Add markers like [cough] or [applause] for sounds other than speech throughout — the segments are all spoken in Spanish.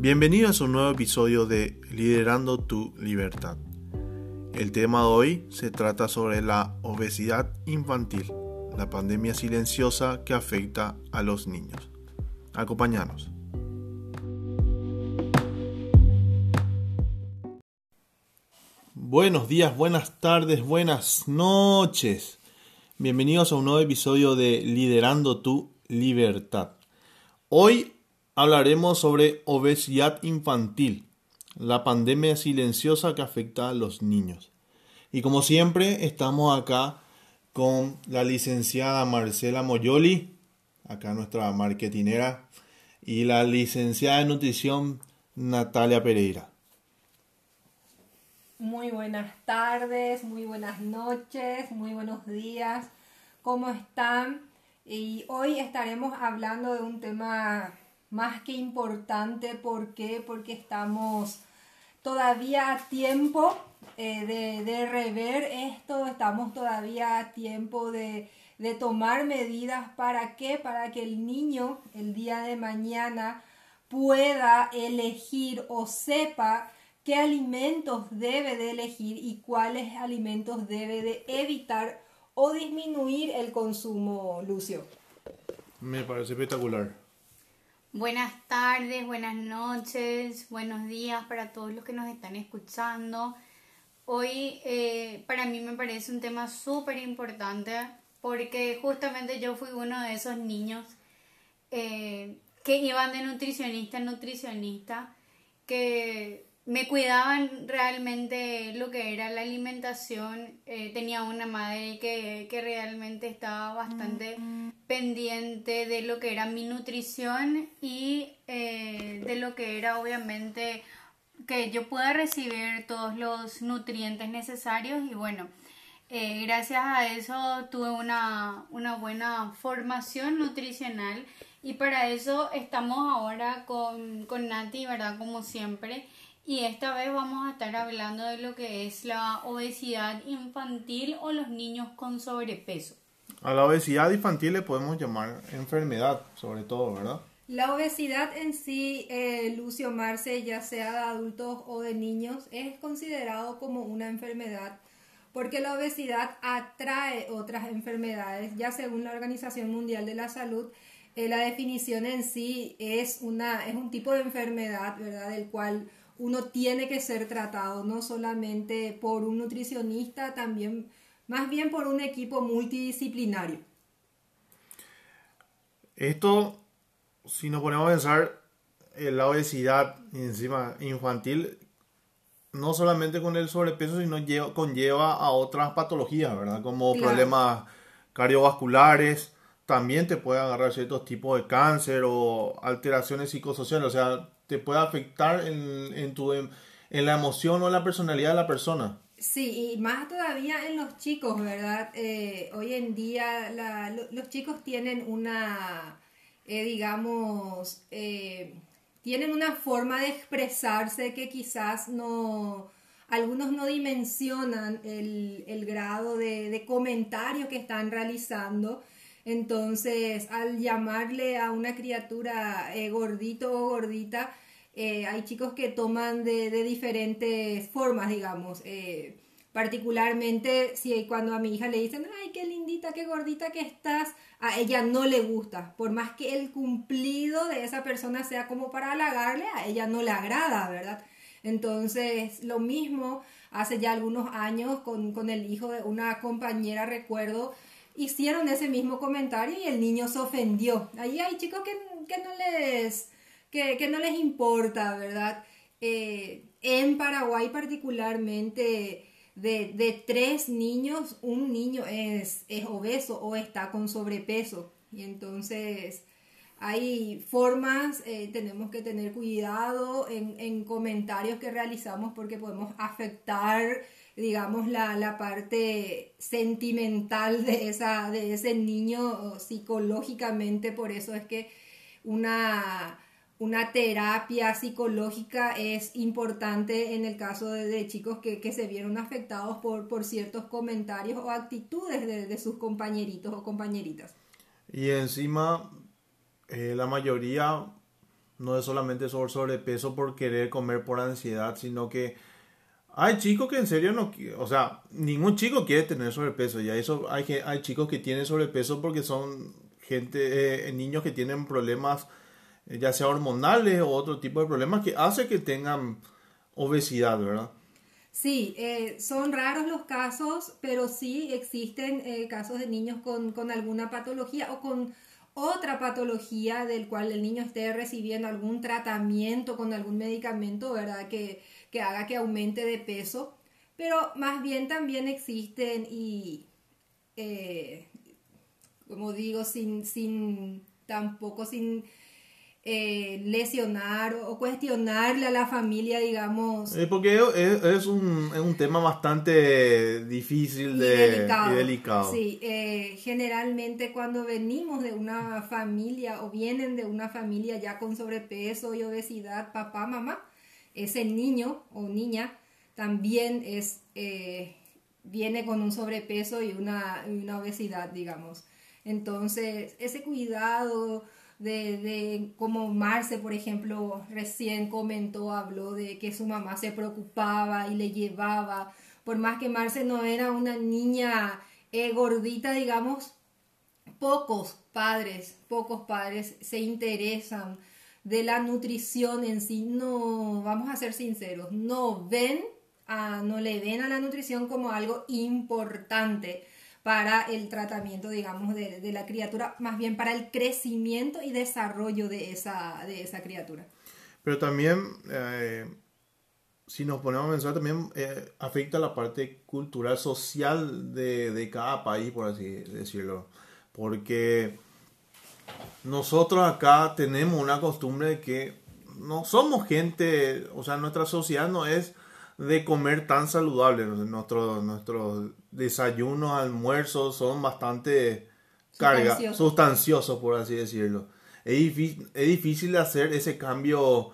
Bienvenidos a un nuevo episodio de Liderando tu Libertad. El tema de hoy se trata sobre la obesidad infantil, la pandemia silenciosa que afecta a los niños. Acompáñanos. Buenos días, buenas tardes, buenas noches. Bienvenidos a un nuevo episodio de Liderando tu Libertad. Hoy hablaremos sobre obesidad infantil, la pandemia silenciosa que afecta a los niños. Y como siempre, estamos acá con la licenciada Marcela Moyoli, acá nuestra marketinera, y la licenciada de nutrición Natalia Pereira. Muy buenas tardes, muy buenas noches, muy buenos días. ¿Cómo están? Y hoy estaremos hablando de un tema más que importante. ¿Por qué? Porque estamos todavía a tiempo eh, de, rever esto, estamos todavía a tiempo de, de tomar medidas para qué, para que el niño el día de mañana pueda elegir o sepa qué alimentos debe de elegir y cuáles alimentos debe de evitar o disminuir el consumo, Lucio. Me parece espectacular. Buenas tardes, buenas noches, buenos días para todos los que nos están escuchando. Hoy eh, para mí me parece un tema súper importante porque justamente yo fui uno de esos niños eh, que iban de nutricionista en nutricionista, que me cuidaban realmente lo que era la alimentación. Eh, tenía una madre que, que realmente estaba bastante pendiente de lo que era mi nutrición y eh, de lo que era obviamente que yo pueda recibir todos los nutrientes necesarios y bueno, eh, gracias a eso tuve una, una buena formación nutricional y para eso estamos ahora con, con Nati, ¿verdad? Como siempre y esta vez vamos a estar hablando de lo que es la obesidad infantil o los niños con sobrepeso. A la obesidad infantil le podemos llamar enfermedad, sobre todo, ¿verdad? La obesidad en sí, eh, Lucio Marce, ya sea de adultos o de niños, es considerado como una enfermedad porque la obesidad atrae otras enfermedades. Ya según la Organización Mundial de la Salud, eh, la definición en sí es, una, es un tipo de enfermedad, ¿verdad? Del cual uno tiene que ser tratado no solamente por un nutricionista, también más bien por un equipo multidisciplinario. Esto, si nos ponemos a pensar, en la obesidad encima infantil, no solamente con el sobrepeso, sino conlleva a otras patologías, ¿verdad? Como problemas cardiovasculares, también te puede agarrar ciertos tipos de cáncer o alteraciones psicosociales, o sea, te puede afectar en, en tu, en, la emoción o la personalidad de la persona. Sí, y más todavía en los chicos, ¿verdad? Eh, hoy en día los chicos tienen una, eh, digamos, eh, tienen una forma de expresarse que quizás no, algunos no dimensionan el, el grado de, de comentario que están realizando entonces, al llamarle a una criatura eh, gordito o gordita, eh, hay chicos que toman de, diferentes formas, digamos. Eh, particularmente si cuando a mi hija le dicen, ay, qué lindita, qué gordita que estás, a ella no le gusta. Por más que el cumplido de esa persona sea como para halagarle, a ella no le agrada, ¿verdad? Entonces, lo mismo hace ya algunos años con, con el hijo de una compañera, recuerdo, hicieron ese mismo comentario y el niño se ofendió. Ahí hay chicos que, no, les, que, no les importa, ¿verdad? Eh, en Paraguay particularmente, de, tres niños, un niño es, es obeso o está con sobrepeso. Y entonces hay formas, eh, tenemos que tener cuidado en, en, comentarios que realizamos porque podemos afectar digamos, la, la parte sentimental de, esa, de ese niño psicológicamente, por eso es que una, una terapia psicológica es importante en el caso de, chicos que, se vieron afectados por, por ciertos comentarios o actitudes de, sus compañeritos o compañeritas. Y encima, eh, la mayoría no es solamente sobre sobrepeso por querer comer por ansiedad, sino que hay chicos que en serio no, o sea, ningún chico quiere tener sobrepeso. Y eso hay, hay chicos que tienen sobrepeso porque son gente, eh, niños que tienen problemas eh, ya sea hormonales o otro tipo de problemas que hace que tengan obesidad, ¿verdad? Sí, eh, son raros los casos, pero sí existen eh, casos de niños con, con, alguna patología o con otra patología del cual el niño esté recibiendo algún tratamiento con algún medicamento, ¿verdad? Que, que haga que aumente de peso. Pero más bien también existen y, como digo, sin, sin tampoco sin eh, lesionar o cuestionarle a la familia, digamos. Eh, porque es, un, es, un, tema bastante difícil de, y delicado. Sí, eh, generalmente cuando venimos de una familia o vienen de una familia ya con sobrepeso y obesidad, papá, mamá, ese niño o niña también es, viene con un sobrepeso y una, una obesidad, digamos. Entonces, ese cuidado de, de como Marce, por ejemplo, recién comentó, habló de que su mamá se preocupaba y le llevaba, por más que Marce no era una niña eh, gordita, digamos, pocos padres, pocos padres se interesan de la nutrición en sí, no, vamos a ser sinceros, no ven, a, no le ven a la nutrición como algo importante para el tratamiento, digamos, de, la criatura, más bien para el crecimiento y desarrollo de esa, de esa criatura. Pero también, eh, si nos ponemos a pensar, también eh, afecta la parte cultural, social de, de cada país, por así decirlo. Porque nosotros acá tenemos una costumbre de que no somos gente, o sea, nuestra sociedad no es de comer tan saludable. Nuestros nuestros desayunos, almuerzos son bastante carga, sustanciosos, por así decirlo. Es difícil, es difícil hacer ese cambio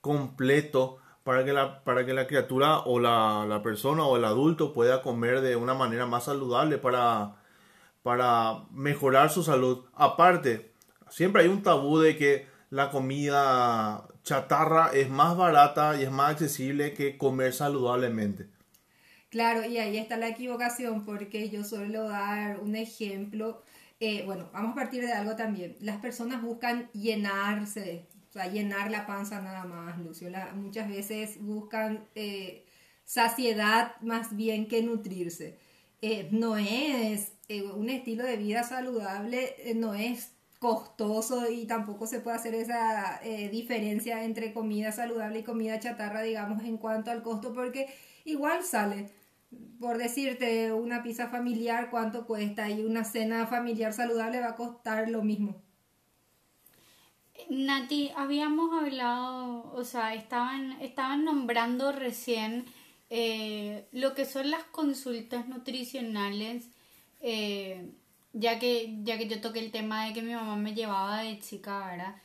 completo para que la, para que la criatura o la, la, persona o el adulto pueda comer de una manera más saludable para, para mejorar su salud. Aparte, siempre hay un tabú de que la comida chatarra es más barata y es más accesible que comer saludablemente. Claro, y ahí está la equivocación porque yo suelo dar un ejemplo. Eh, bueno, vamos a partir de algo también. Las personas buscan llenarse, o sea, llenar la panza nada más, Lucio. muchas veces buscan eh, saciedad más bien que nutrirse. Eh, no es un estilo de vida saludable, no es costoso y tampoco se puede hacer esa eh, diferencia entre comida saludable y comida chatarra, digamos, en cuanto al costo, porque igual sale. Por decirte, una pizza familiar, ¿cuánto cuesta? Y una cena familiar saludable va a costar lo mismo. Nati, habíamos hablado, o sea, estaban, estaban nombrando recién eh, lo que son las consultas nutricionales. Eh, ya que, ya que yo toqué el tema de que mi mamá me llevaba de chica, ¿verdad?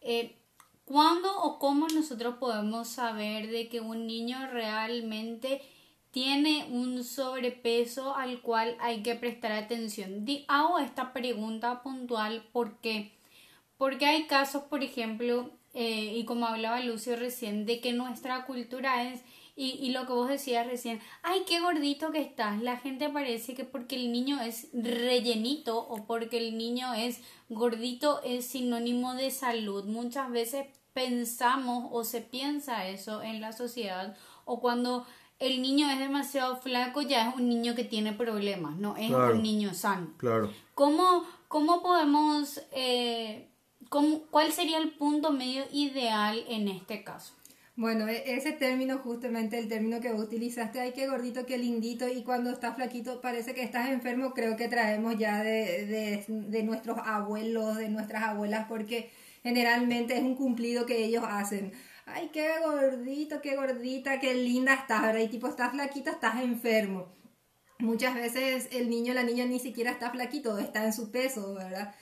Eh, ¿Cuándo o cómo nosotros podemos saber de que un niño realmente tiene un sobrepeso al cual hay que prestar atención? hago esta pregunta puntual porque, porque hay casos, por ejemplo, eh, y como hablaba Lucio recién, de que nuestra cultura es y, y, lo que vos decías recién, ay, qué gordito que estás. La gente parece que porque el niño es rellenito o porque el niño es gordito es sinónimo de salud. Muchas veces pensamos o se piensa eso en la sociedad o cuando el niño es demasiado flaco ya es un niño que tiene problemas, no es un niño sano. Claro. ¿Cómo, cómo podemos, eh, cómo, cuál sería el punto medio ideal en este caso? Bueno, e-, ese término, justamente el término que vos utilizaste, ay, qué gordito, qué lindito, y cuando estás flaquito parece que estás enfermo, creo que traemos ya de, de, nuestros abuelos, de nuestras abuelas, porque generalmente es un cumplido que ellos hacen. Ay, qué gordito, qué gordita, qué linda estás, ¿verdad? Y tipo, estás flaquito, estás enfermo. Muchas veces el niño, la niña ni siquiera está flaquito, está en su peso, ¿verdad?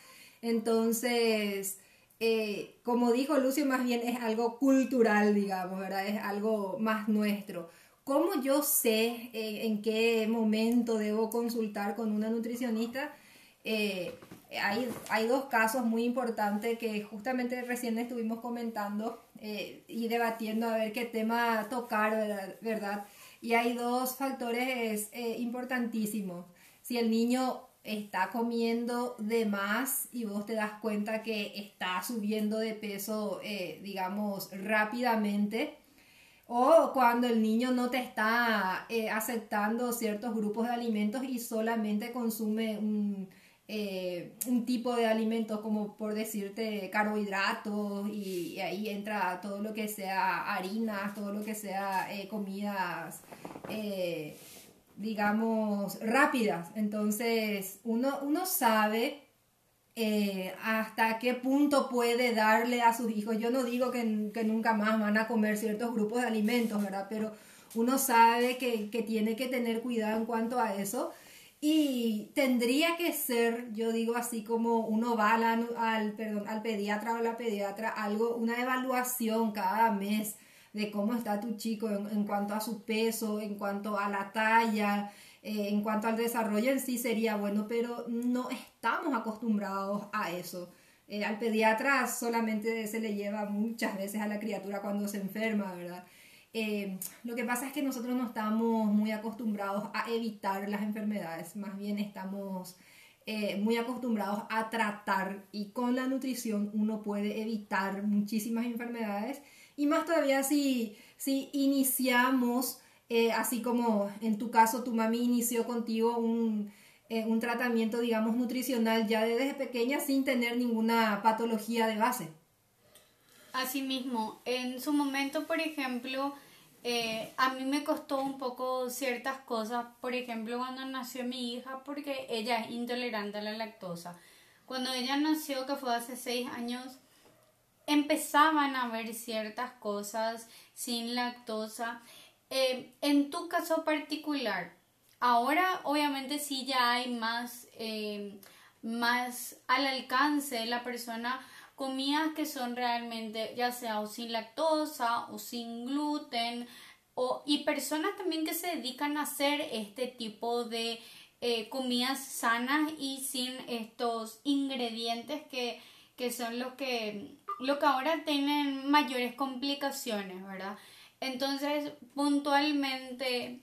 Entonces, eh, como dijo Lucio, más bien es algo cultural, digamos, ¿verdad? Es algo más nuestro. ¿Cómo yo sé eh, en qué momento debo consultar con una nutricionista? Eh, hay, hay, dos casos muy importantes que justamente recién estuvimos comentando y debatiendo a ver qué tema tocar, ¿verdad? Y hay dos factores importantísimos. Si el niño está comiendo de más y vos te das cuenta que está subiendo de peso, eh, digamos, rápidamente, o cuando el niño no te está eh, aceptando ciertos grupos de alimentos y solamente consume un, eh, un tipo de alimentos como por decirte carbohidratos y, ahí entra todo lo que sea harinas, todo lo que sea comidas digamos, rápidas. Entonces, uno, uno sabe eh, hasta qué punto puede darle a sus hijos. Yo no digo que, nunca más van a comer ciertos grupos de alimentos, ¿verdad? Pero uno sabe que, tiene que tener cuidado en cuanto a eso. Y tendría que ser, yo digo así como uno va al, al, perdón, al pediatra o la pediatra, algo, una evaluación cada mes de cómo está tu chico en, cuanto a su peso, en cuanto a la talla, eh, en cuanto al desarrollo en sí sería bueno, pero no estamos acostumbrados a eso. Eh, al pediatra solamente se le lleva muchas veces a la criatura cuando se enferma, ¿verdad? Eh, lo que pasa es que nosotros no estamos muy acostumbrados a evitar las enfermedades, más bien estamos muy acostumbrados a tratar y con la nutrición uno puede evitar muchísimas enfermedades y más todavía si, si iniciamos, eh, así como en tu caso tu mami inició contigo un, eh, un tratamiento, digamos, nutricional ya desde pequeña sin tener ninguna patología de base. Asimismo, en su momento, por ejemplo, eh, a mí me costó un poco ciertas cosas, por ejemplo, cuando nació mi hija, porque ella es intolerante a la lactosa. Cuando ella nació, que fue hace seis años, empezaban a ver ciertas cosas sin lactosa. Eh, en tu caso particular, ahora obviamente sí ya hay más, eh, más al alcance de la persona comidas que son realmente ya sea o sin lactosa o sin gluten o, y personas también que se dedican a hacer este tipo de eh, comidas sanas y sin estos ingredientes que, que son los que lo que ahora tienen mayores complicaciones, ¿verdad? Entonces, puntualmente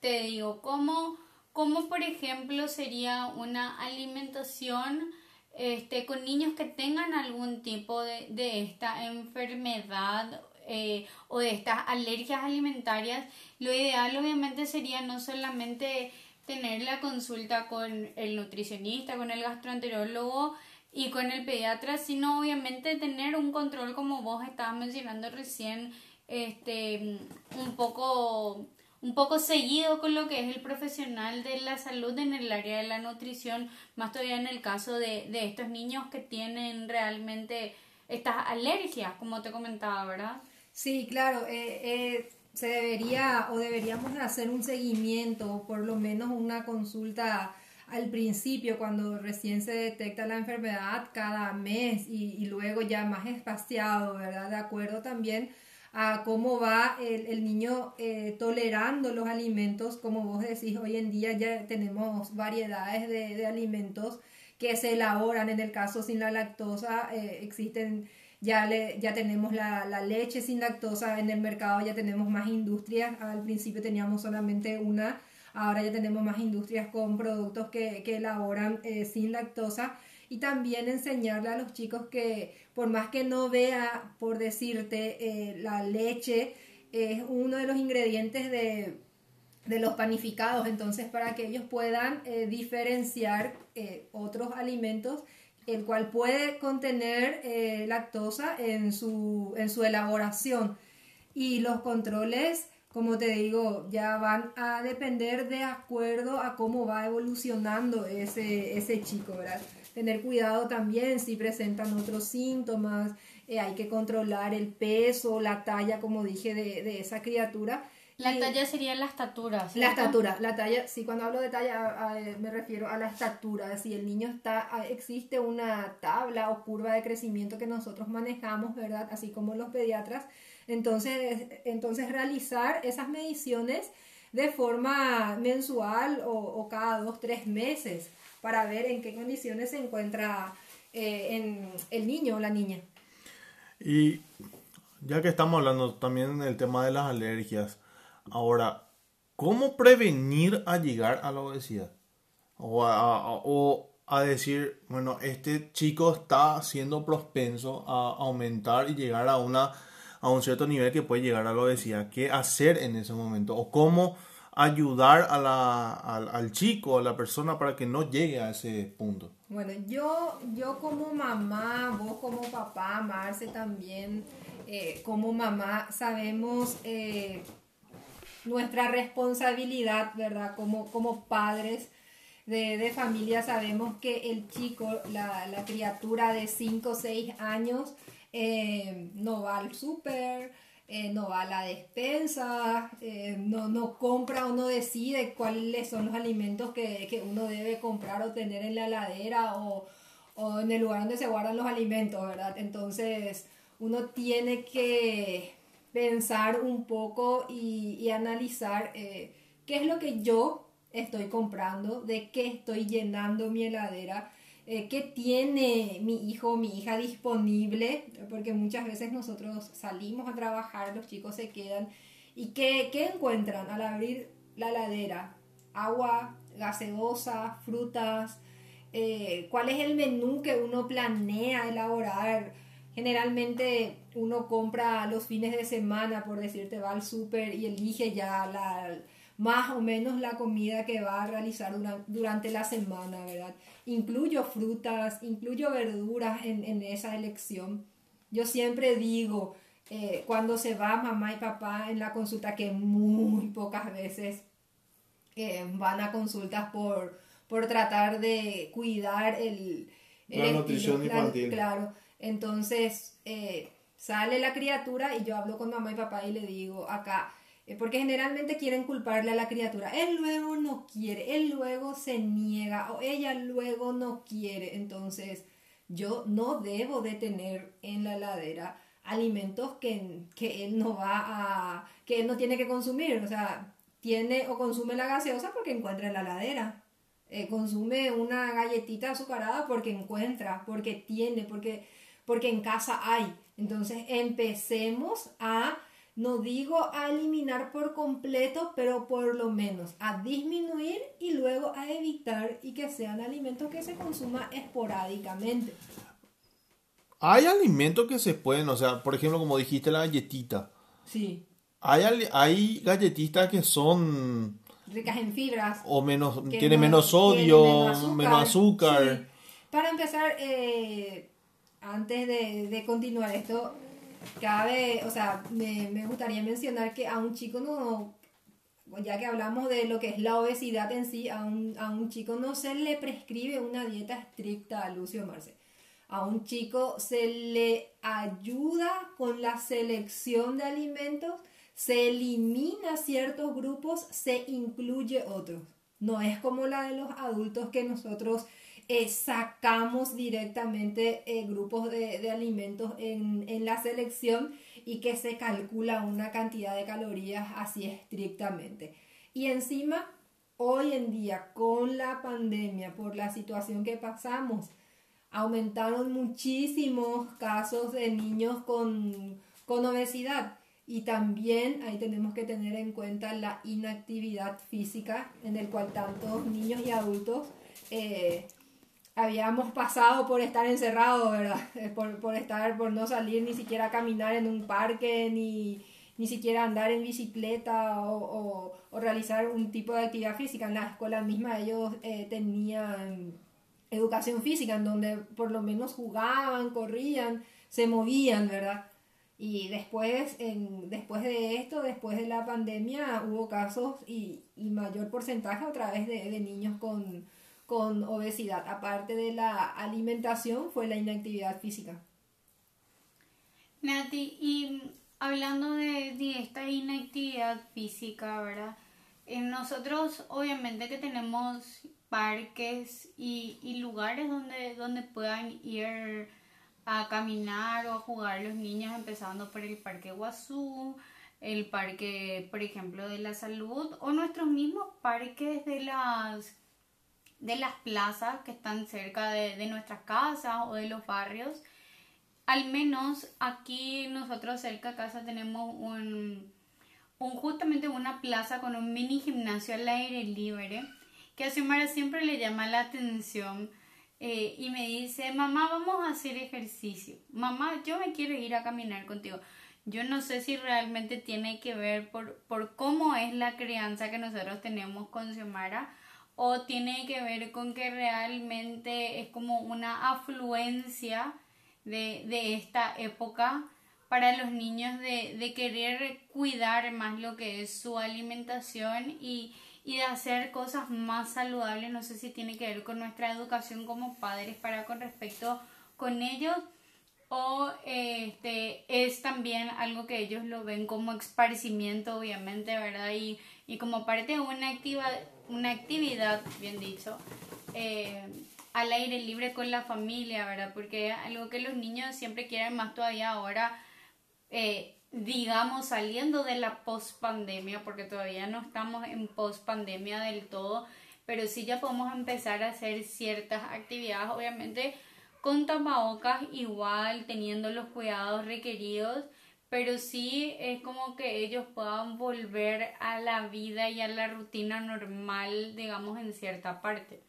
te digo, ¿cómo, cómo por ejemplo sería una alimentación este, con niños que tengan algún tipo de, de esta enfermedad eh, o de estas alergias alimentarias? Lo ideal obviamente sería no solamente tener la consulta con el nutricionista, con el gastroenterólogo, y con el pediatra, sino obviamente tener un control como vos estabas mencionando recién, este, un poco, un poco seguido con lo que es el profesional de la salud en el área de la nutrición, más todavía en el caso de, de estos niños que tienen realmente estas alergias, como te comentaba, ¿verdad? Sí, claro, eh, eh, se debería o deberíamos hacer un seguimiento, por lo menos una consulta al principio, cuando recién se detecta la enfermedad, cada mes y, luego ya más espaciado, ¿verdad? De acuerdo también a cómo va el, niño eh, tolerando los alimentos, como vos decís, hoy en día ya tenemos variedades de, alimentos que se elaboran, en el caso sin la lactosa, eh, existen, ya, le, ya tenemos la, la, leche sin lactosa en el mercado, ya tenemos más industrias, al principio teníamos solamente una, Ahora ya tenemos más industrias con productos que, elaboran eh, sin lactosa y también enseñarle a los chicos que por más que no vea, por decirte, eh, la leche es uno de los ingredientes de, los panificados, entonces para que ellos puedan eh, diferenciar otros alimentos, el cual puede contener lactosa en su, en su elaboración. Y los controles como te digo, ya van a depender de acuerdo a cómo va evolucionando ese, ese chico, ¿verdad? Tener cuidado también si presentan otros síntomas, eh, hay que controlar el peso, la talla, como dije, de, esa criatura. La talla sería la estatura. La estatura, la talla, sí, cuando hablo de talla me refiero a la estatura. Si el niño está, existe una tabla o curva de crecimiento que nosotros manejamos, ¿verdad? Así como los pediatras. Entonces, entonces realizar esas mediciones de forma mensual o, cada dos, tres meses para ver en qué condiciones se encuentra eh, el niño o la niña. Y ya que estamos hablando también del tema de las alergias, Ahora, ¿cómo prevenir a llegar a la obesidad? O a, decir, bueno, este chico está siendo propenso a aumentar y llegar a, una, a un cierto nivel que puede llegar a la obesidad. ¿Qué hacer en ese momento? ¿O cómo ayudar a la, al, chico, a la persona para que no llegue a ese punto? Bueno, yo, yo como mamá, vos como papá, Marce también, eh, como mamá, sabemos... Eh, nuestra responsabilidad, ¿verdad? Como, como padres de, familia sabemos que el chico, la, criatura de 5 o 6 años, eh, no va al súper, eh, no va a la despensa, eh, no, no, compra o no decide cuáles son los alimentos que, que, uno debe comprar o tener en la heladera o, o en el lugar donde se guardan los alimentos, ¿verdad? Entonces uno tiene que pensar un poco y, analizar eh, qué es lo que yo estoy comprando, de qué estoy llenando mi heladera, eh, qué tiene mi hijo o mi hija disponible, porque muchas veces nosotros salimos a trabajar, los chicos se quedan. Y qué, encuentran al abrir la heladera, agua, gaseosa, frutas, eh, cuál es el menú que uno planea elaborar Generalmente uno compra los fines de semana, por decirte, va al súper y elige ya la, más o menos la comida que va a realizar durante la semana, ¿verdad? Incluyo frutas, incluyo verduras en, esa elección. Yo siempre digo, eh, cuando se va mamá y papá en la consulta, que muy pocas veces eh, van a consultas por, por tratar de cuidar el... la nutrición infantil. claro entonces eh, sale la criatura y yo hablo con mamá y papá y le digo acá, porque generalmente quieren culparle a la criatura, él luego no quiere, él luego se niega o ella luego no quiere, entonces yo no debo de tener en la heladera alimentos que, que él no va a, que él no tiene que consumir, o sea, tiene o consume la gaseosa porque encuentra en la heladera. Eh, consume una galletita azucarada porque encuentra, porque tiene, porque porque en casa hay. Entonces empecemos a, no digo a eliminar por completo, pero por lo menos a disminuir y luego a evitar y que sean alimentos que se consuman esporádicamente. Hay alimentos que se pueden, o sea, por ejemplo, como dijiste, la galletita. Sí. Hay, hay galletitas que son ricas en fibras o menos tiene menos sodio, menos azúcar. Para empezar, eh, antes de, continuar esto, cabe, o sea, me, gustaría mencionar que a un chico no, ya que hablamos de lo que es la obesidad en sí, a un, a un chico no se le prescribe una dieta estricta a Lucio Marce. A un chico se le ayuda con la selección de alimentos, se elimina ciertos grupos, se incluye otros. No es como la de los adultos que nosotros eh, sacamos directamente eh, grupos de, alimentos en, la selección y que se calcula una cantidad de calorías así estrictamente. Y encima, hoy en día, con la pandemia, por la situación que pasamos, aumentaron muchísimos casos de niños con, obesidad. Y también ahí tenemos que tener en cuenta la inactividad física en el cual tantos niños y adultos eh, habíamos pasado por estar encerrados, ¿verdad? [laughs] Eh, por, por, estar, por no salir ni siquiera a caminar en un parque, ni, ni siquiera andar en bicicleta o, o, realizar un tipo de actividad física. En la escuela misma ellos eh, tenían educación física, en donde por lo menos jugaban, corrían, se movían, ¿verdad? Y después, en, después de esto, después de la pandemia, hubo casos y, y mayor porcentaje otra vez de, de niños con con obesidad, aparte de la alimentación, fue la inactividad física. Nati, y hablando de, esta inactividad física, ¿verdad? En nosotros obviamente que tenemos parques y, y lugares donde, donde puedan ir a caminar o a jugar los niños, empezando por el Parque Guazú, el Parque, por ejemplo, de la Salud o nuestros mismos parques de las, de las plazas que están cerca de, de nuestras casas o de los barrios. Al menos aquí nosotros cerca de casa tenemos un, un justamente una plaza con un mini gimnasio al aire libre que a Xiomara siempre le llama la atención eh, y me dice, mamá, vamos a hacer ejercicio. Mamá, yo me quiero ir a caminar contigo. Yo no sé si realmente tiene que ver por, por cómo es la crianza que nosotros tenemos con Xiomara o tiene que ver con que realmente es como una afluencia de, de esta época para los niños de, de querer cuidar más lo que es su alimentación y, y de hacer cosas más saludables. No sé si tiene que ver con nuestra educación como padres para con respecto con ellos o este es también algo que ellos lo ven como esparcimiento obviamente verdad y, y como parte de una activa una actividad bien dicho eh, al aire libre con la familia verdad porque es algo que los niños siempre quieren más todavía ahora eh, digamos, saliendo de la post-pandemia, porque todavía no estamos en post-pandemia del todo, pero sí ya podemos empezar a hacer ciertas actividades, obviamente con tapabocas igual, teniendo los cuidados requeridos, pero sí es como que ellos puedan volver a la vida y a la rutina normal, digamos, en cierta parte.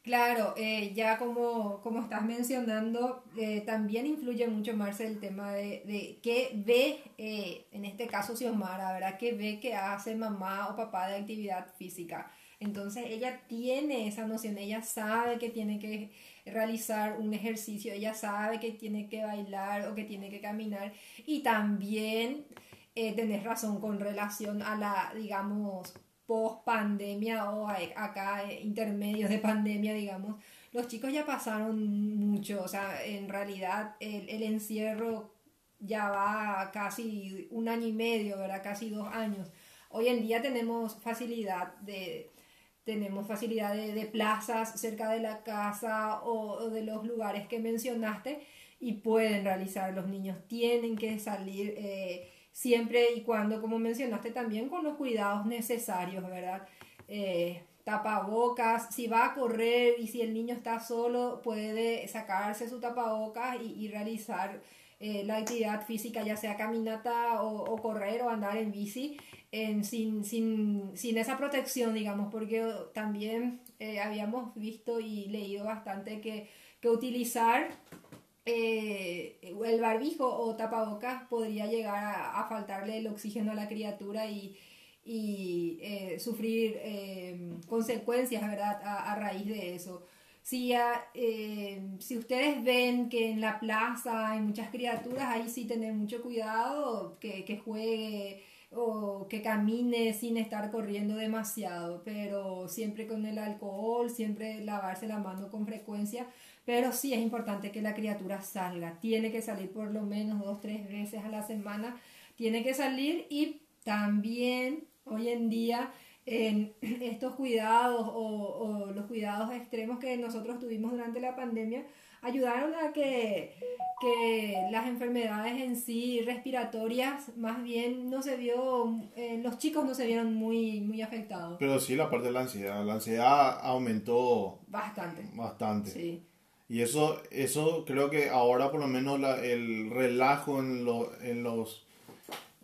Claro, eh, ya como, como estás mencionando, eh, también influye mucho, Marce, el tema de, qué ve, eh, en este caso Xiomara, ¿verdad? ¿Qué ve que hace mamá o papá de actividad física? Entonces ella tiene esa noción, ella sabe que tiene que realizar un ejercicio, ella sabe que tiene que bailar o que tiene que caminar y también tenés razón con relación a la, digamos, post pandemia o acá eh, intermedios de pandemia, digamos, los chicos ya pasaron mucho, o sea, en realidad el, el encierro ya va casi un año y medio, ¿verdad? Casi dos años. Hoy en día tenemos facilidad de, tenemos facilidad de, plazas cerca de la casa o, de los lugares que mencionaste y pueden realizar los niños, tienen que salir. Eh, siempre y cuando, como mencionaste también, con los cuidados necesarios, ¿verdad? Eh, tapabocas, si va a correr y si el niño está solo, puede sacarse su tapabocas y, realizar eh, la actividad física, ya sea caminata o, correr o andar en bici, sin, sin, sin, esa protección, digamos, porque también eh, habíamos visto y leído bastante que, que utilizar eh, el barbijo o tapabocas podría llegar a, faltarle el oxígeno a la criatura y, y eh, sufrir consecuencias ¿verdad? A, raíz de eso. Si, si ustedes ven que en la plaza hay muchas criaturas, ahí sí tener mucho cuidado, que, que juegue o que camine sin estar corriendo demasiado, pero siempre con el alcohol, siempre lavarse la mano con frecuencia pero sí es importante que la criatura salga. Tiene que salir por lo menos dos, tres veces a la semana. Tiene que salir y también hoy en día en estos cuidados o, los cuidados extremos que nosotros tuvimos durante la pandemia ayudaron a que, que las enfermedades en sí respiratorias más bien no se vio, eh, los chicos no se vieron muy, muy afectados. Pero sí la parte de la ansiedad, la ansiedad aumentó bastante. Bastante. Sí. Y eso, eso creo que ahora por lo menos el relajo en, lo, en los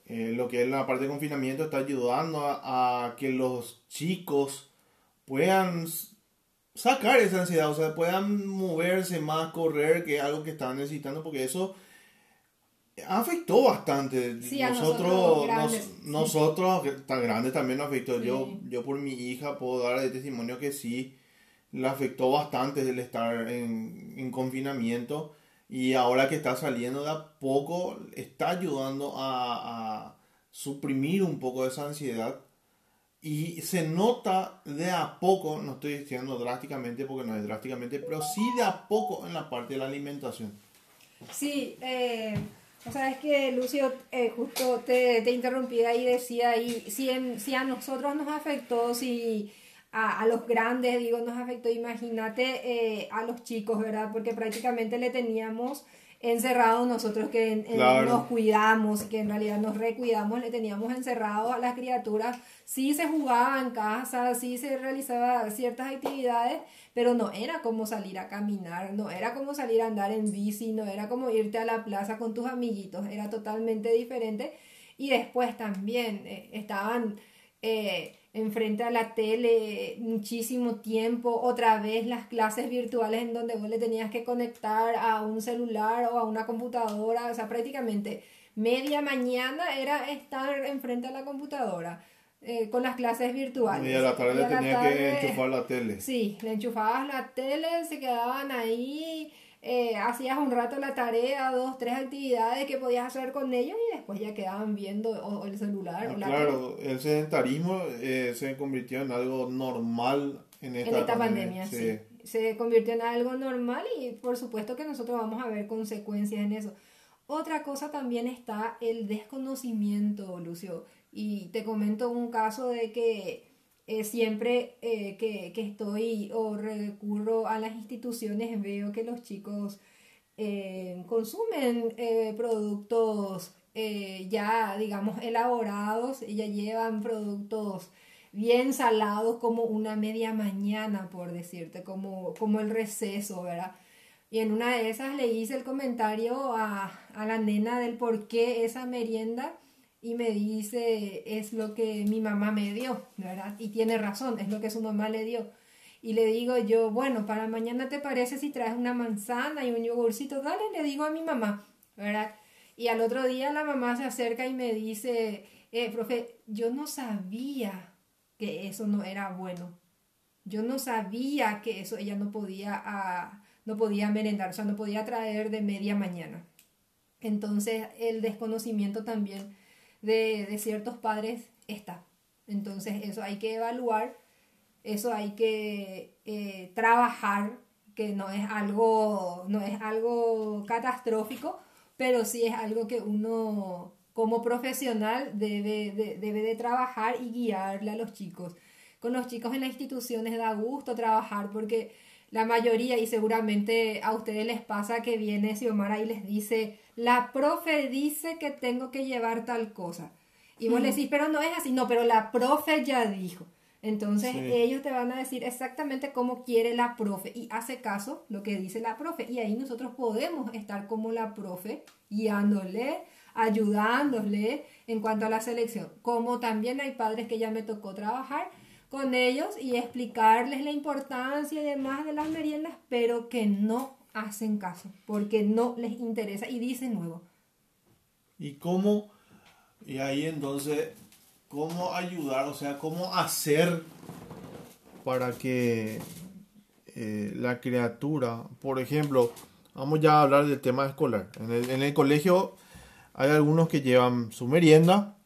lo que es la parte de confinamiento está ayudando a, que los chicos puedan sacar esa ansiedad, o sea, puedan moverse más, correr, que es algo que están necesitando, porque eso afectó bastante. Sí, nosotros, nosotros, nosotros, tan grandes también nos afectó. Yo, yo por mi hija puedo dar el testimonio que sí le afectó bastante el estar en, en, confinamiento y ahora que está saliendo de a poco está ayudando a, a, suprimir un poco esa ansiedad y se nota de a poco, no estoy diciendo drásticamente porque no es drásticamente, pero sí de a poco en la parte de la alimentación. Sí, eh, O sea, es que Lucio, eh, justo te, te interrumpí ahí decía, y si, si a nosotros nos afectó, si a, a los grandes, digo, nos afectó, imagínate eh, a los chicos, ¿verdad? Porque prácticamente le teníamos encerrados nosotros que en- en- Claro. nos cuidamos, que en realidad nos recuidamos, le teníamos encerrados a las criaturas. Sí se jugaba en casa, sí se realizaba ciertas actividades, pero no era como salir a caminar, no era como salir a andar en bici, no era como irte a la plaza con tus amiguitos, era totalmente diferente. Y después también eh, estaban eh, enfrente a la tele muchísimo tiempo, otra vez las clases virtuales en donde vos le tenías que conectar a un celular o a una computadora, o sea, prácticamente media mañana era estar enfrente a la computadora eh, con las clases virtuales. Y a la tarde le que enchufar la tele. Sí, le enchufabas la tele, se quedaban ahí, eh, hacías un rato la tarea, dos, tres actividades que podías hacer con ellos y después ya quedaban viendo o, o el celular o Y la claro, el sedentarismo eh, se convirtió en algo normal en esta, En esta pandemia, sí. sí. Se convirtió en algo normal y por supuesto que nosotros vamos a ver consecuencias en eso. Otra cosa también está el desconocimiento, Lucio. Y te comento un caso de que eh, siempre eh, que, que estoy o recurro a las instituciones veo que los chicos eh, consumen productos ya, digamos, elaborados, y ya llevan productos bien salados como una media mañana, por decirte, como, como el receso, ¿verdad? Y en una de esas le hice el comentario a, a la nena del por qué esa merienda y me dice, es lo que mi mamá me dio, ¿verdad? Y tiene razón, es lo que su mamá le dio. Y le digo yo, bueno, para mañana te parece si traes una manzana y un yogurcito, dale, le digo a mi mamá, ¿verdad? Y al otro día la mamá se acerca y me dice, eh, profe, yo no sabía que eso no era bueno. Yo no sabía que eso ella no podía, ah, no podía merendar, o sea, no podía traer de media mañana. Entonces, el desconocimiento también de, ciertos padres está. Entonces, eso hay que evaluar, eso hay que eh, trabajar, que no es algo, no es algo catastrófico, pero sí es algo que uno como profesional debe de, debe de trabajar y guiarle a los chicos. Con los chicos en las instituciones da gusto trabajar porque la mayoría, y seguramente a ustedes les pasa que viene Xiomara y les dice, la profe dice que tengo que llevar tal cosa. Y vos le decís, pero no es así, no, pero la profe ya dijo. Entonces Sí. ellos te van a decir exactamente cómo quiere la profe y hace caso lo que dice la profe. Y ahí nosotros podemos estar como la profe, guiándole, ayudándole en cuanto a la selección. Como también hay padres que ya me tocó trabajar con ellos y explicarles la importancia y demás de las meriendas, pero que no hacen caso, porque no les interesa y dicen nuevo. ¿Y cómo? Y ahí entonces, ¿cómo ayudar? O sea, ¿cómo hacer para que eh, la criatura, por ejemplo, vamos ya a hablar del tema escolar. En el, en el colegio hay algunos que llevan su merienda,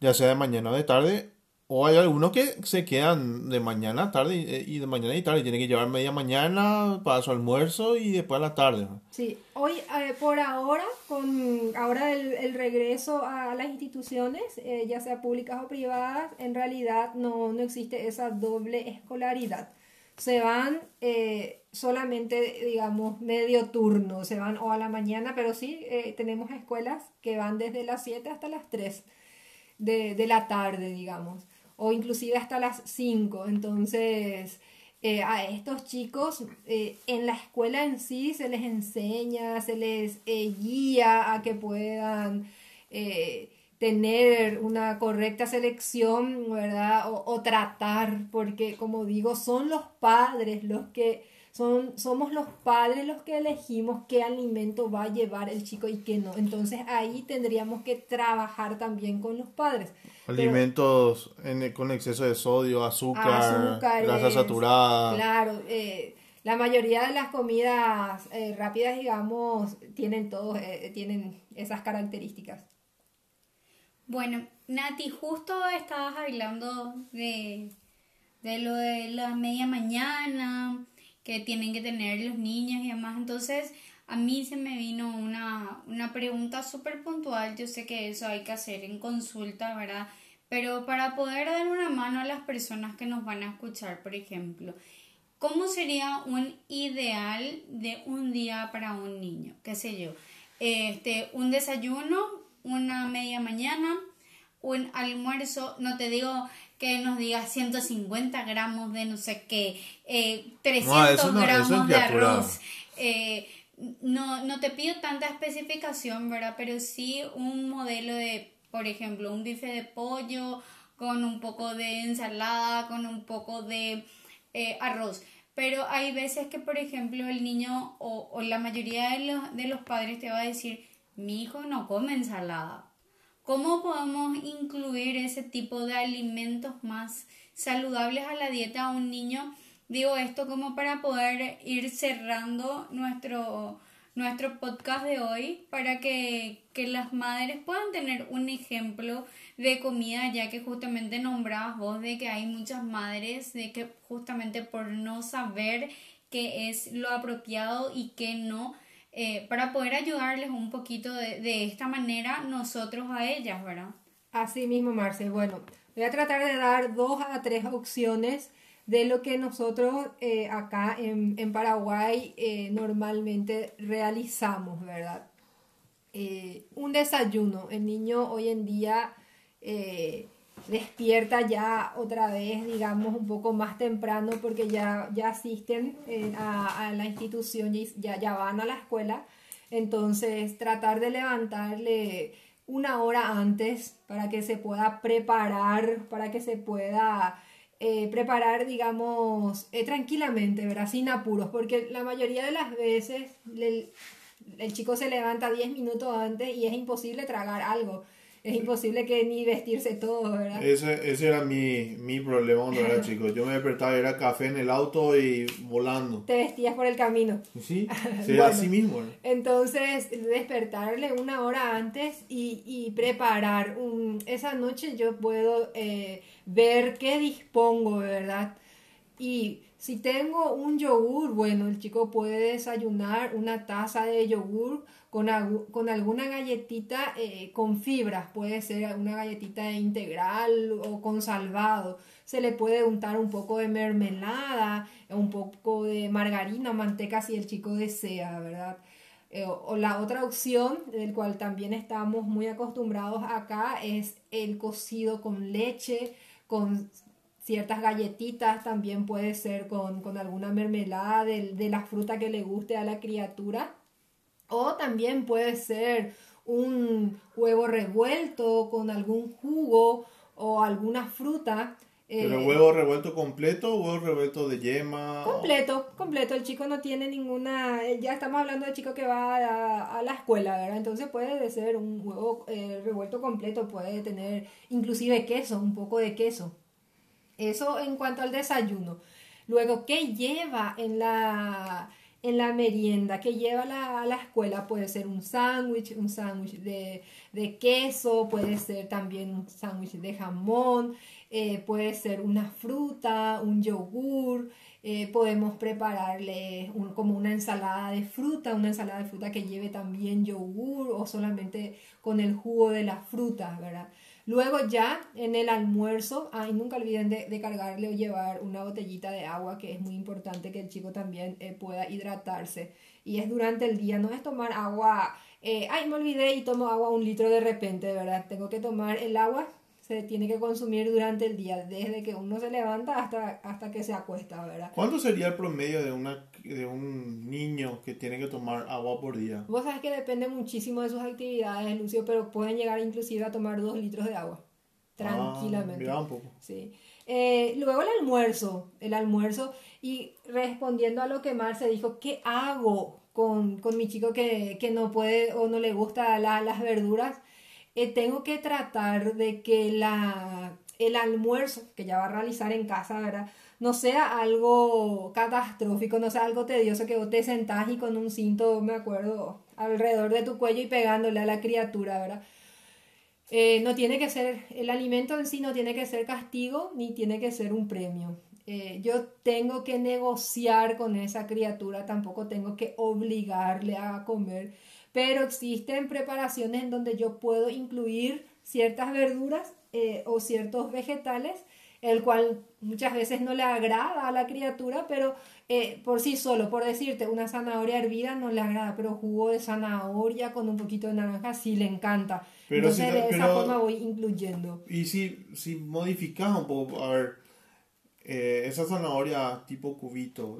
ya sea de mañana o de tarde, o hay algunos que se quedan de mañana, tarde y, y de mañana y tarde. Tienen que llevar media mañana para su almuerzo y después a la tarde. Sí, hoy eh, por ahora, con ahora el, regreso a las instituciones, eh, ya sea públicas o privadas, en realidad no, no existe esa doble escolaridad. Se van eh, solamente, digamos, medio turno, se van o a la mañana, pero sí eh, tenemos escuelas que van desde las 7 hasta las 3 de, de la tarde, digamos, o inclusive hasta las 5. Entonces, eh, a estos chicos eh, en la escuela en sí se les enseña, se les eh, guía a que puedan tener una correcta selección, ¿verdad? O tratar, porque como digo, son los padres los que son, somos los padres los que elegimos qué alimento va a llevar el chico y qué no. Entonces ahí tendríamos que trabajar también con los padres. Pero- Alimentos en- con exceso de sodio, azúcar, azúcares, grasa saturada. Claro, eh, la mayoría de las comidas eh, rápidas, digamos, tienen todos, eh, tienen esas características. Bueno, Nati, justo estabas hablando de, de lo de la media mañana que tienen que tener los niños y demás. Entonces, a mí se me vino una, una pregunta súper puntual, yo sé que eso hay que hacer en consulta, ¿verdad? Pero para poder dar una mano a las personas que nos van a escuchar, por ejemplo, ¿cómo sería un ideal de un día para un niño? ¿Qué sé yo? Este, un desayuno, una media mañana, un almuerzo, no te digo que nos diga 150 gramos de no sé qué, eh, 300 gramos de arroz. Eh, no, no te pido tanta especificación, ¿verdad? Pero sí un modelo de, por ejemplo, un bife de pollo con un poco de ensalada, con un poco de eh, arroz. Pero hay veces que, por ejemplo, el niño o, o la mayoría de los, de los padres te va a decir, mi hijo no come ensalada. ¿Cómo podemos incluir ese tipo de alimentos más saludables a la dieta a un niño? Digo esto como para poder ir cerrando nuestro, nuestro podcast de hoy para que, que, las madres puedan tener un ejemplo de comida, ya que justamente nombrabas vos de que hay muchas madres de que justamente por no saber qué es lo apropiado y qué no, eh, para poder ayudarles un poquito de, de, esta manera nosotros a ellas, ¿verdad? Así mismo, Marce. Bueno, voy a tratar de dar dos a tres opciones de lo que nosotros eh, acá en, en Paraguay eh, normalmente realizamos, ¿verdad? Un desayuno. El niño hoy en día despierta ya otra vez, digamos, un poco más temprano porque ya, ya asisten eh, a, a, la institución ya, ya van a la escuela. Entonces, tratar de levantarle una hora antes para que se pueda preparar, para que se pueda eh, preparar, digamos, eh, tranquilamente, ¿verdad? Sin apuros, porque la mayoría de las veces el chico se levanta 10 minutos antes y es imposible tragar algo es imposible que ni vestirse todo, ¿verdad? Ese, ese era mi, mi problema cuando era [laughs] chico. Yo me despertaba, era café en el auto y volando. Te vestías por el camino. Sí, [laughs] sí bueno, así mismo. ¿no? Entonces, despertarle una hora antes y, y preparar. Un, esa noche yo puedo eh, ver qué dispongo, ¿verdad? Y si tengo un yogur, bueno, el chico puede desayunar una taza de yogur con, con alguna galletita eh, con fibras, puede ser una galletita integral o con salvado. Se le puede untar un poco de mermelada, un poco de margarina, manteca si el chico desea, ¿verdad? Eh, o, la otra opción, del cual también estamos muy acostumbrados acá, es el cocido con leche, con ciertas galletitas, también puede ser con, con alguna mermelada de, de, la fruta que le guste a la criatura. O también puede ser un huevo revuelto con algún jugo o alguna fruta. ¿Pero eh, huevo revuelto completo o huevo revuelto de yema? Completo, completo. El chico no tiene ninguna... Ya estamos hablando del chico que va a, a la escuela, ¿verdad? Entonces puede ser un huevo eh, revuelto completo, puede tener inclusive queso, un poco de queso. Eso en cuanto al desayuno. Luego, ¿qué lleva en la, en la merienda? ¿Qué lleva la, a la escuela? Puede ser un sándwich, un sándwich de, de, queso, puede ser también un sándwich de jamón, eh, puede ser una fruta, un yogur. Eh, podemos prepararle un, como una ensalada de fruta, una ensalada de fruta que lleve también yogur o solamente con el jugo de la fruta, ¿verdad? Luego ya en el almuerzo, ay, nunca olviden de, cargarle o llevar una botellita de agua, que es muy importante que el chico también eh, pueda hidratarse. Y es durante el día, no es tomar agua, eh, ay, me olvidé y tomo agua un litro de repente, de verdad. Tengo que tomar el agua se tiene que consumir durante el día, desde que uno se levanta hasta, hasta que se acuesta, ¿verdad? ¿Cuánto sería el promedio de, una, de un niño que tiene que tomar agua por día? Vos sabes que depende muchísimo de sus actividades, Lucio, pero pueden llegar inclusive a tomar dos litros de agua, tranquilamente. Ah, mira un poco. Sí. Eh, luego el almuerzo, el almuerzo, y respondiendo a lo que Marce dijo, ¿qué hago con, con mi chico que, que, no puede o no le gusta la, las verduras? eh, tengo que tratar de que la, el almuerzo que ya va a realizar en casa, ¿verdad? No sea algo catastrófico, no sea algo tedioso que vos te sentás y con un cinto, me acuerdo, alrededor de tu cuello y pegándole a la criatura, ¿verdad? Eh, no tiene que ser, el alimento en sí no tiene que ser castigo ni tiene que ser un premio. Eh, yo tengo que negociar con esa criatura, tampoco tengo que obligarle a comer, pero existen preparaciones en donde yo puedo incluir ciertas verduras eh, o ciertos vegetales, el cual muchas veces no le agrada a la criatura, pero eh, por sí solo, por decirte, una zanahoria hervida no le agrada, pero jugo de zanahoria con un poquito de naranja sí le encanta. Entonces de esa forma voy incluyendo. Y si, si modificas un poco, a ver, eh, esa zanahoria tipo cubito,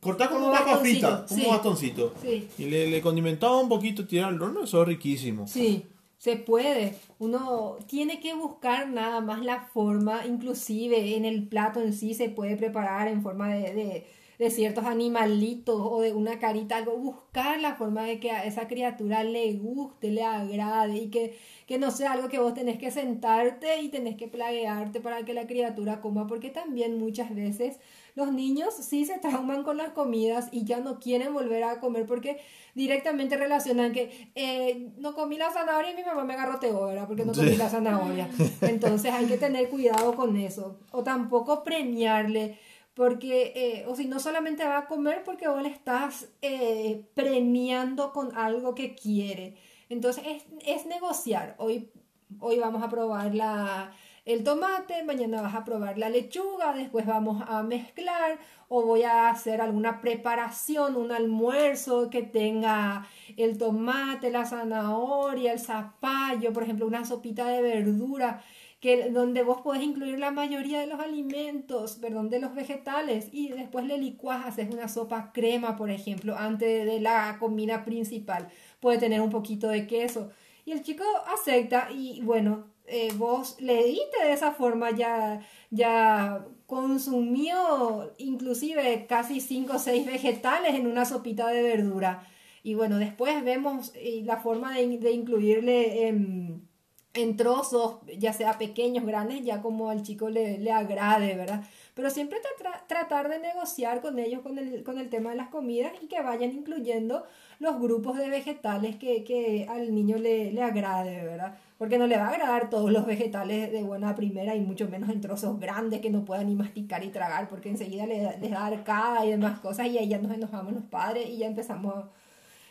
cortar como, una papa frita, como un bastoncito. Y le, le condimentaba un poquito, tirar al horno, eso es riquísimo. Sí. Se puede, uno tiene que buscar nada más la forma, inclusive en el plato en sí se puede preparar en forma de, de, ciertos animalitos o de una carita, algo, buscar la forma de que a esa criatura le guste, le agrade y que, que no sea algo que vos tenés que sentarte y tenés que plaguearte para que la criatura coma, porque también muchas veces los niños sí se trauman con las comidas y ya no quieren volver a comer porque directamente relacionan que eh, no comí la zanahoria y mi mamá me agarroteó, ¿verdad? Porque no comí la zanahoria. [laughs] Entonces hay que tener cuidado con eso. O tampoco premiarle porque, eh, o si no solamente va a comer porque vos le estás eh, premiando con algo que quiere. Entonces es, es negociar. Hoy, hoy vamos a probar la, el tomate, mañana vas a probar la lechuga, después vamos a mezclar o voy a hacer alguna preparación, un almuerzo que tenga el tomate, la zanahoria, el zapallo, por ejemplo, una sopita de verdura que donde vos podés incluir la mayoría de los alimentos, perdón, de los vegetales y después le licuás, haces una sopa crema, por ejemplo, antes de la comida principal. Puede tener un poquito de queso y el chico acepta y bueno, eh, vos le diste de esa forma, ya, ya consumió inclusive casi 5 o 6 vegetales en una sopita de verdura. Y bueno, después vemos eh, la forma de, incluirle en, trozos, ya sea pequeños, grandes, ya como al chico le, le agrade, ¿verdad? Pero siempre tratar de negociar con ellos con el, con el tema de las comidas y que vayan incluyendo los grupos de vegetales que, que al niño le, le agrade, ¿verdad? porque no le va a agradar todos los vegetales de buena primera y mucho menos en trozos grandes que no puedan ni masticar y tragar, porque enseguida les, les da arcada y demás cosas y ahí ya nos enojamos los padres y ya empezamos,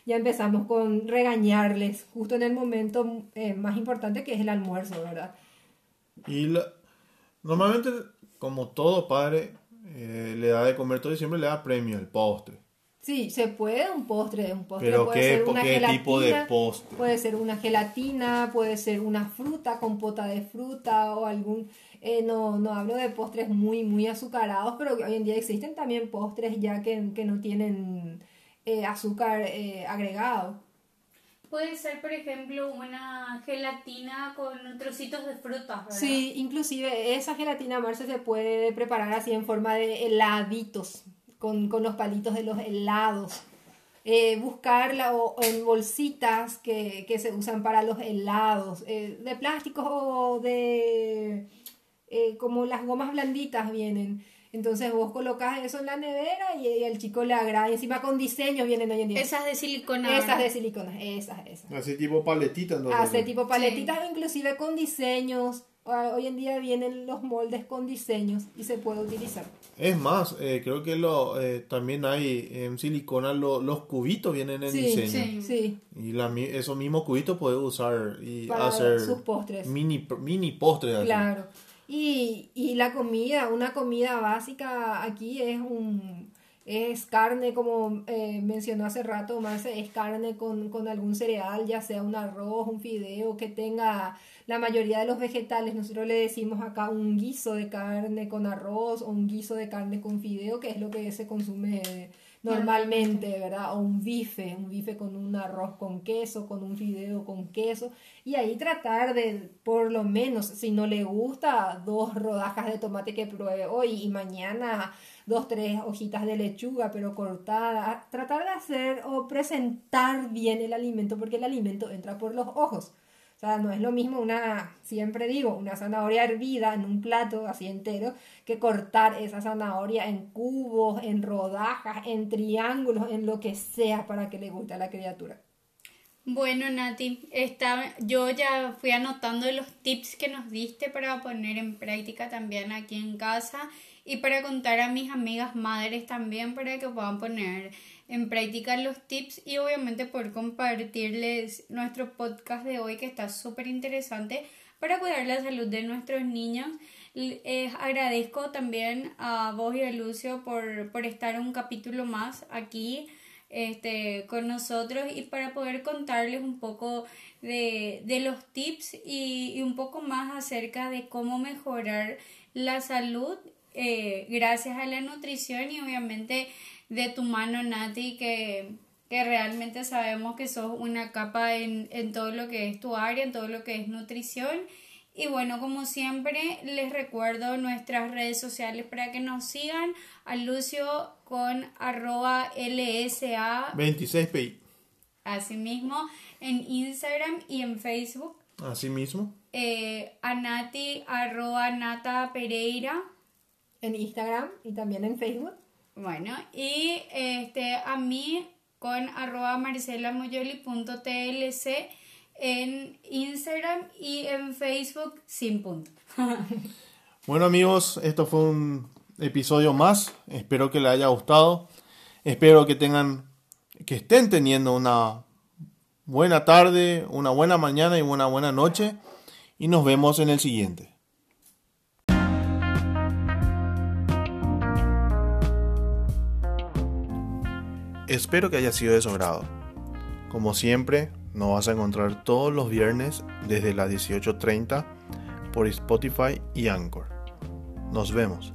ya empezamos con regañarles justo en el momento eh, más importante que es el almuerzo, ¿verdad? Y normalmente, como todo padre, eh, le da de comer todo y le da premio, el postre. Sí, se puede un postre, un postre ¿Pero puede qué, ser una qué gelatina, tipo de postre? Puede ser una gelatina, puede ser una fruta, compota de fruta o algún... Eh, no, no hablo de postres muy, muy azucarados, pero hoy en día existen también postres ya que, que no tienen eh, azúcar eh, agregado. Puede ser, por ejemplo, una gelatina con trocitos de frutas, ¿verdad? Sí, inclusive esa gelatina, Marce, se puede preparar así en forma de heladitos con, con los palitos de los helados. Eh, buscarla o, en bolsitas que, que, se usan para los helados, eh, de plástico o de eh, como las gomas blanditas vienen. Entonces vos colocas eso en la nevera y, el chico le agrada. Y encima con diseños vienen hoy en día. Esas de silicona. Esas de silicona, esas, esas. Así tipo paletitas. Así tipo paletitas, inclusive con diseños. Hoy en día vienen los moldes con diseños y se puede utilizar. Es más, eh, creo que lo, eh, también hay en silicona los cubitos vienen en diseño. Sí, sí. Y la, esos mismos cubitos puedes usar y hacer sus postres. Mini, mini postres. Claro. Y, y la comida, una comida básica aquí es un es carne, como eh, mencionó hace rato, más es carne con, con, algún cereal, ya sea un arroz, un fideo, que tenga la mayoría de los vegetales. Nosotros le decimos acá un guiso de carne con arroz o un guiso de carne con fideo, que es lo que se consume normalmente, ¿verdad? O un bife, un bife con un arroz con queso, con un fideo con queso. Y ahí tratar de, por lo menos, si no le gusta, dos rodajas de tomate que pruebe hoy y mañana dos, tres hojitas de lechuga, pero cortada. Tratar de hacer o presentar bien el alimento, porque el alimento entra por los ojos. O sea, no es lo mismo una, siempre digo, una zanahoria hervida en un plato así entero, que cortar esa zanahoria en cubos, en rodajas, en triángulos, en lo que sea para que le guste a la criatura. Bueno, Nati, yo ya fui anotando los tips que nos diste para poner en práctica también aquí en casa y para contar a mis amigas madres también para que puedan poner en práctica los tips y obviamente poder compartirles nuestro podcast de hoy que está súper interesante para cuidar la salud de nuestros niños. Les agradezco también a vos y a Lucio por, por estar un capítulo más aquí este, con nosotros y para poder contarles un poco de, de los tips y, un poco más acerca de cómo mejorar la salud eh, gracias a la nutrición y obviamente de tu mano Nati que, que realmente sabemos que sos una capa en, en todo lo que es tu área, en todo lo que es nutrición y bueno, como siempre, les recuerdo nuestras redes sociales para que nos sigan a Lucio con arroba LSA 26PI. Asimismo, en Instagram y en Facebook. Asimismo. Eh, a Nati arroba Nata Pereira. En Instagram y también en Facebook. Bueno, y este, a mí con arroba marcelamoyoli.tlc en Instagram y en Facebook sin punto. [laughs] bueno amigos, esto fue un episodio más. Espero que les haya gustado. Espero que tengan, que estén teniendo una buena tarde, una buena mañana y una buena noche. Y nos vemos en el siguiente. Espero que haya sido de su agrado. Como siempre, nos vas a encontrar todos los viernes desde las 18.30 por Spotify y Anchor. Nos vemos.